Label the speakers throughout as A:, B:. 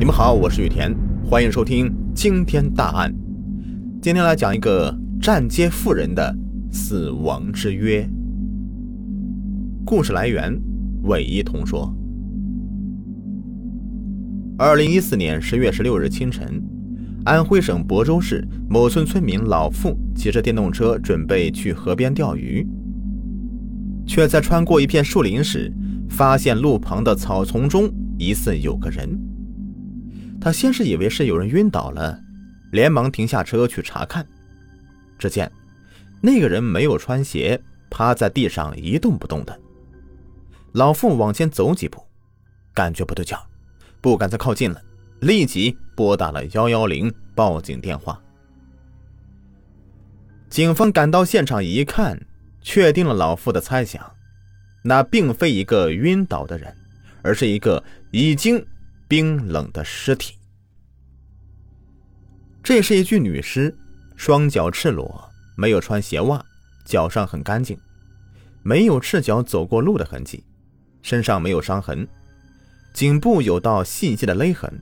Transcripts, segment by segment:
A: 你们好，我是雨田，欢迎收听惊天大案。今天来讲一个站街妇人的死亡之约。故事来源：韦一彤说。二零一四年十月十六日清晨，安徽省亳州市某村村民老付骑着电动车准备去河边钓鱼，却在穿过一片树林时，发现路旁的草丛中疑似有个人。他先是以为是有人晕倒了，连忙停下车去查看。只见那个人没有穿鞋，趴在地上一动不动的。老妇往前走几步，感觉不对劲，不敢再靠近了，立即拨打了幺幺零报警电话。警方赶到现场一看，确定了老妇的猜想，那并非一个晕倒的人，而是一个已经。冰冷的尸体。这是一具女尸，双脚赤裸，没有穿鞋袜，脚上很干净，没有赤脚走过路的痕迹，身上没有伤痕，颈部有道细细的勒痕。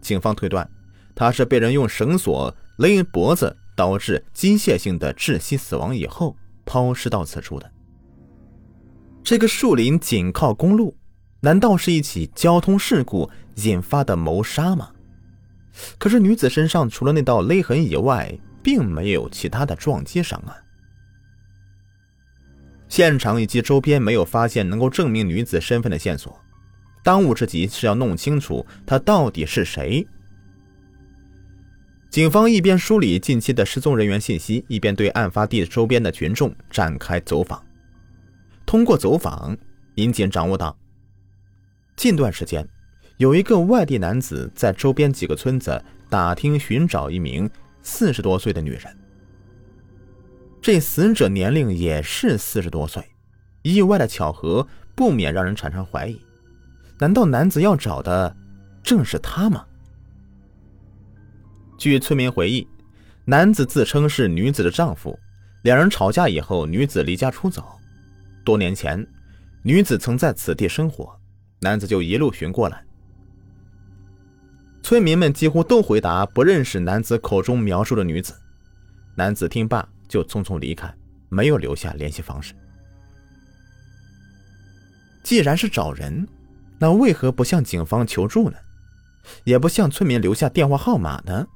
A: 警方推断，她是被人用绳索勒脖子，导致机械性的窒息死亡以后抛尸到此处的。这个树林紧靠公路。难道是一起交通事故引发的谋杀吗？可是女子身上除了那道勒痕以外，并没有其他的撞击伤啊。现场以及周边没有发现能够证明女子身份的线索，当务之急是要弄清楚她到底是谁。警方一边梳理近期的失踪人员信息，一边对案发地周边的群众展开走访。通过走访，民警掌握到。近段时间，有一个外地男子在周边几个村子打听寻找一名四十多岁的女人。这死者年龄也是四十多岁，意外的巧合不免让人产生怀疑：难道男子要找的正是她吗？据村民回忆，男子自称是女子的丈夫，两人吵架以后，女子离家出走。多年前，女子曾在此地生活。男子就一路寻过来，村民们几乎都回答不认识男子口中描述的女子。男子听罢就匆匆离开，没有留下联系方式。既然是找人，那为何不向警方求助呢？也不向村民留下电话号码呢？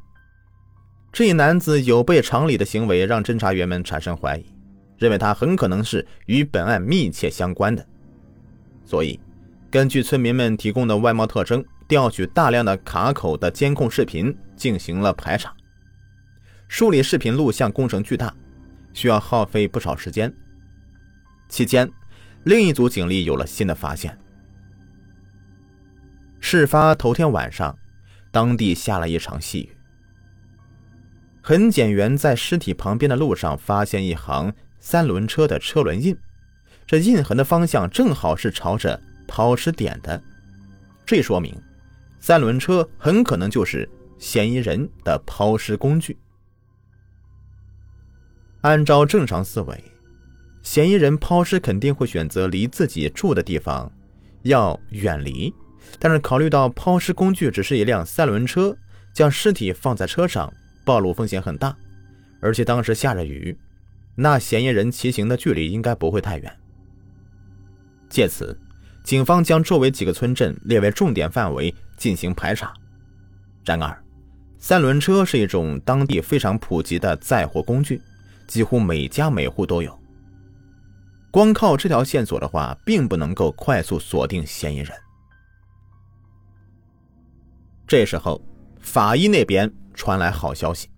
A: 这一男子有悖常理的行为让侦查员们产生怀疑，认为他很可能是与本案密切相关的，所以。根据村民们提供的外貌特征，调取大量的卡口的监控视频进行了排查。梳理视频录像工程巨大，需要耗费不少时间。期间，另一组警力有了新的发现。事发头天晚上，当地下了一场细雨。痕检员在尸体旁边的路上发现一行三轮车的车轮印，这印痕的方向正好是朝着。抛尸点的，这说明三轮车很可能就是嫌疑人的抛尸工具。按照正常思维，嫌疑人抛尸肯定会选择离自己住的地方要远离，但是考虑到抛尸工具只是一辆三轮车，将尸体放在车上暴露风险很大，而且当时下着雨，那嫌疑人骑行的距离应该不会太远。借此。警方将周围几个村镇列为重点范围进行排查。然而，三轮车是一种当地非常普及的载货工具，几乎每家每户都有。光靠这条线索的话，并不能够快速锁定嫌疑人。这时候，法医那边传来好消息：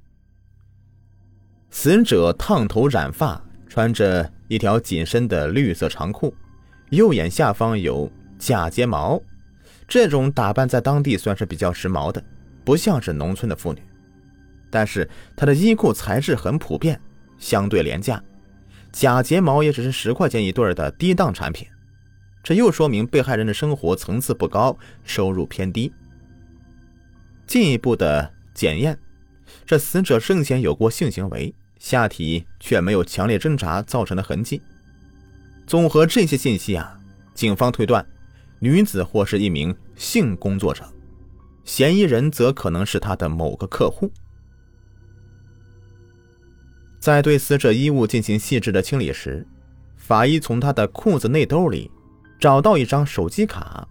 A: 死者烫头染发，穿着一条紧身的绿色长裤。右眼下方有假睫毛，这种打扮在当地算是比较时髦的，不像是农村的妇女。但是她的衣裤材质很普遍，相对廉价，假睫毛也只是十块钱一对的低档产品。这又说明被害人的生活层次不高，收入偏低。进一步的检验，这死者生前有过性行为，下体却没有强烈挣扎造成的痕迹。综合这些信息啊，警方推断，女子或是一名性工作者。嫌疑人则可能是他的某个客户。在对死者衣物进行细致的清理时，法医从他的裤子内兜里找到一张手机卡，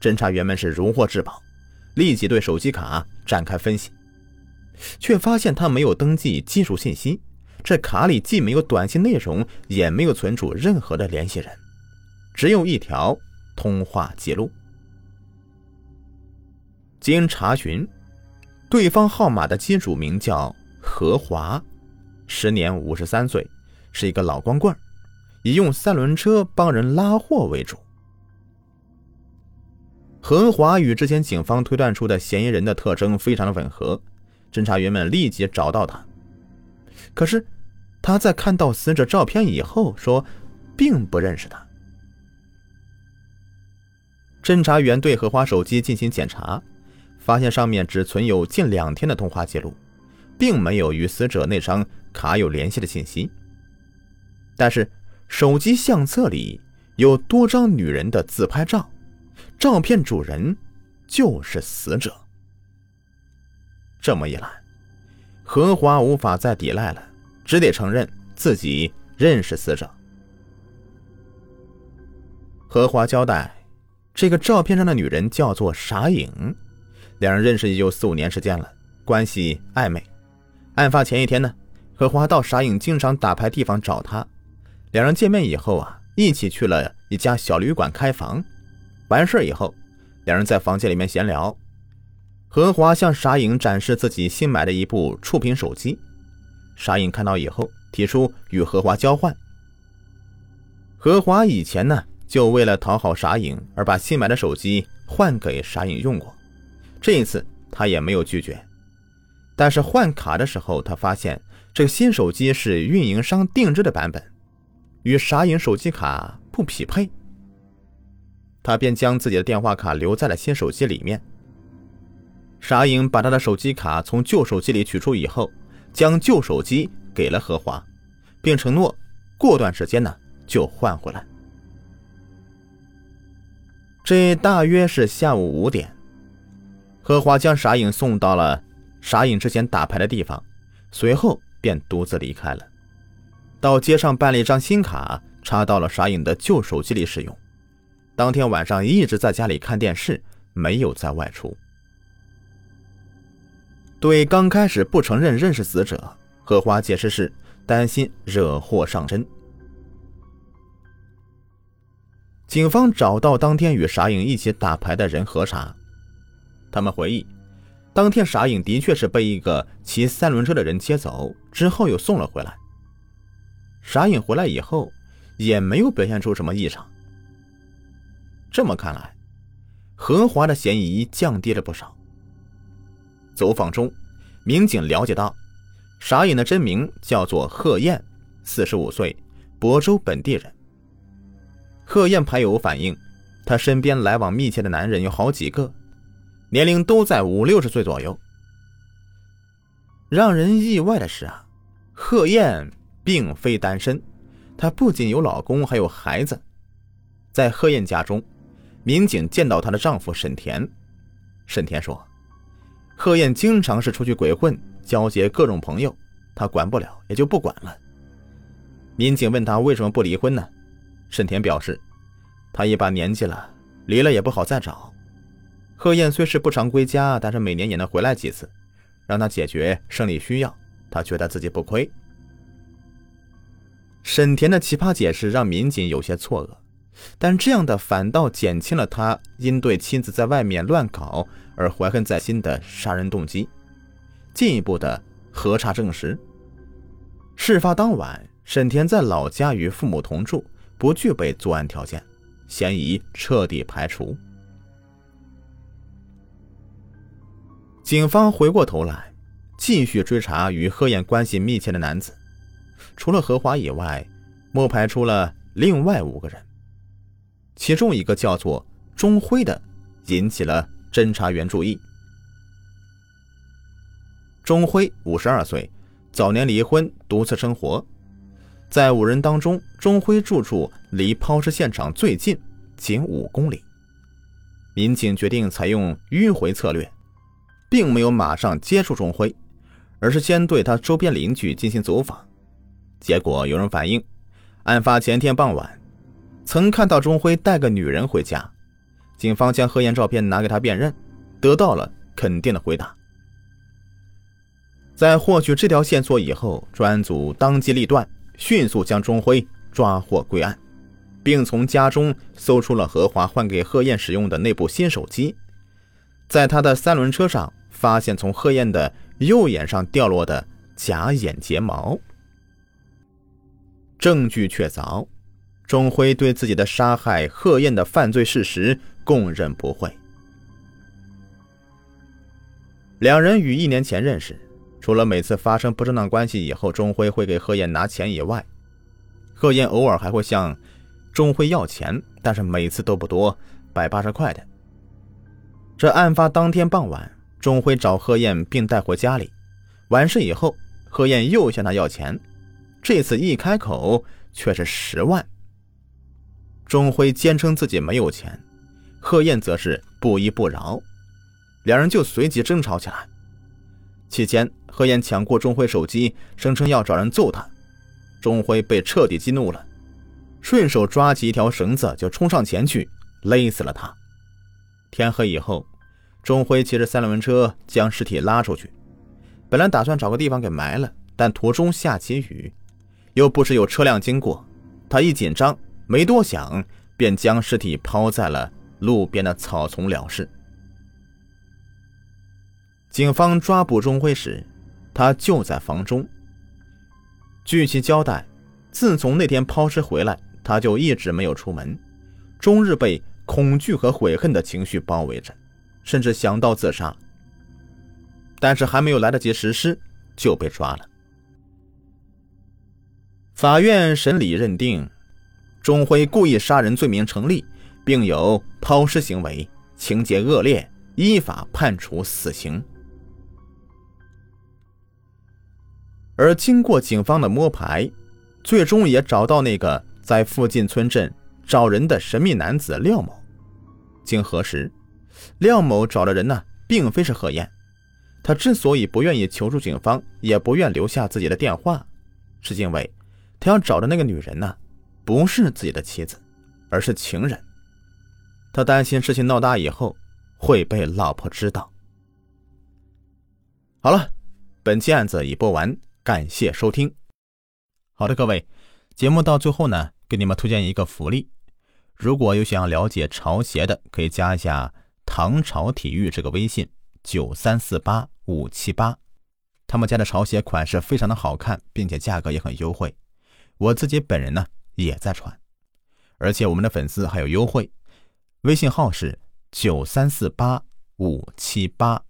A: 侦查员们是如获至宝，立即对手机卡展开分析，却发现他没有登记技术信息，这卡里既没有短信内容，也没有存储任何的联系人，只有一条通话记录。经查询，对方号码的机主名叫何华。时年五十三岁，是一个老光棍，以用三轮车帮人拉货为主。何华与之前警方推断出的嫌疑人的特征非常的吻合，侦查员们立即找到他。可是他在看到死者照片以后，说并不认识他。侦查员对荷花手机进行检查，发现上面只存有近两天的通话记录，并没有与死者那张。卡有联系的信息，但是手机相册里有多张女人的自拍照，照片主人就是死者。这么一来，何华无法再抵赖了，只得承认自己认识死者。何华交代，这个照片上的女人叫做傻影，两人认识也就四五年时间了，关系暧昧。案发前一天呢。何华到傻影经常打牌地方找他，两人见面以后啊，一起去了一家小旅馆开房。完事以后，两人在房间里面闲聊。何华向傻影展示自己新买的一部触屏手机，傻影看到以后提出与何华交换。何华以前呢，就为了讨好傻影而把新买的手机换给傻影用过，这一次他也没有拒绝。但是换卡的时候，他发现。这个新手机是运营商定制的版本，与傻影手机卡不匹配。他便将自己的电话卡留在了新手机里面。傻影把他的手机卡从旧手机里取出以后，将旧手机给了何华，并承诺过段时间呢就换回来。这大约是下午五点，何华将傻影送到了傻影之前打牌的地方，随后。便独自离开了，到街上办了一张新卡，插到了傻影的旧手机里使用。当天晚上一直在家里看电视，没有再外出。对刚开始不承认认识死者，荷花解释是担心惹祸上身。警方找到当天与傻影一起打牌的人核查，他们回忆。当天，傻影的确是被一个骑三轮车的人接走，之后又送了回来。傻影回来以后，也没有表现出什么异常。这么看来，何华的嫌疑降低了不少。走访中，民警了解到，傻影的真名叫做贺燕，四十五岁，亳州本地人。贺燕牌友反映，她身边来往密切的男人有好几个。年龄都在五六十岁左右。让人意外的是啊，贺燕并非单身，她不仅有老公，还有孩子。在贺燕家中，民警见到她的丈夫沈田。沈田说，贺燕经常是出去鬼混，交结各种朋友，他管不了，也就不管了。民警问他为什么不离婚呢？沈田表示，他一把年纪了，离了也不好再找。贺燕虽是不常归家，但是每年也能回来几次，让他解决生理需要，他觉得自己不亏。沈田的奇葩解释让民警有些错愕，但这样的反倒减轻了他因对妻子在外面乱搞而怀恨在心的杀人动机。进一步的核查证实，事发当晚，沈田在老家与父母同住，不具备作案条件，嫌疑彻底排除。警方回过头来，继续追查与贺燕关系密切的男子。除了何华以外，摸排出了另外五个人。其中一个叫做钟辉的，引起了侦查员注意。钟辉五十二岁，早年离婚，独自生活。在五人当中，钟辉住处离抛尸现场最近，仅五公里。民警决定采用迂回策略。并没有马上接触钟辉，而是先对他周边邻居进行走访。结果有人反映，案发前天傍晚，曾看到钟辉带个女人回家。警方将贺燕照片拿给他辨认，得到了肯定的回答。在获取这条线索以后，专案组当机立断，迅速将钟辉抓获归案，并从家中搜出了何华换给贺燕使用的那部新手机。在他的三轮车上，发现从贺燕的右眼上掉落的假眼睫毛。证据确凿，钟辉对自己的杀害贺燕的犯罪事实。供认不讳。两人于一年前认识，除了每次发生不正当关系以后，钟辉会给贺燕拿钱以外，贺燕偶尔还会向钟辉要钱，但是每次都不多，百八十块的。这案发当天傍晚，钟辉找贺燕并带回家里，完事以后，贺燕又向他要钱，这次一开口却是十万。钟辉坚称自己没有钱。贺燕则是不依不饶，两人就随即争吵起来。期间，何燕抢过钟辉手机，声称要找人揍他。钟辉被彻底激怒了，顺手抓起一条绳子就冲上前去勒死了他。天黑以后，钟辉骑着三轮车将尸体拉出去，本来打算找个地方给埋了，但途中下起雨，又不时有车辆经过，他一紧张，没多想，便将尸体抛在了。路边的草丛了事。警方抓捕钟辉时，他就在房中。据其交代，自从那天抛尸回来，他就一直没有出门，终日被恐惧和悔恨的情绪包围着，甚至想到自杀。但是还没有来得及实施，就被抓了。法院审理认定，钟辉故意杀人罪名成立。并有抛尸行为，情节恶劣，依法判处死刑。而经过警方的摸排，最终也找到那个在附近村镇找人的神秘男子廖某。经核实，廖某找的人呢，并非是何燕。他之所以不愿意求助警方，也不愿留下自己的电话，是因为他要找的那个女人呢，不是自己的妻子，而是情人。他担心事情闹大以后会被老婆知道。好了，本期案子已播完，感谢收听。好的，各位，节目到最后呢，给你们推荐一个福利：如果有想要了解潮鞋的，可以加一下“唐朝体育”这个微信，九三四八五七八。他们家的潮鞋款式非常的好看，并且价格也很优惠。我自己本人呢也在穿，而且我们的粉丝还有优惠。微信号是九三四八五七八。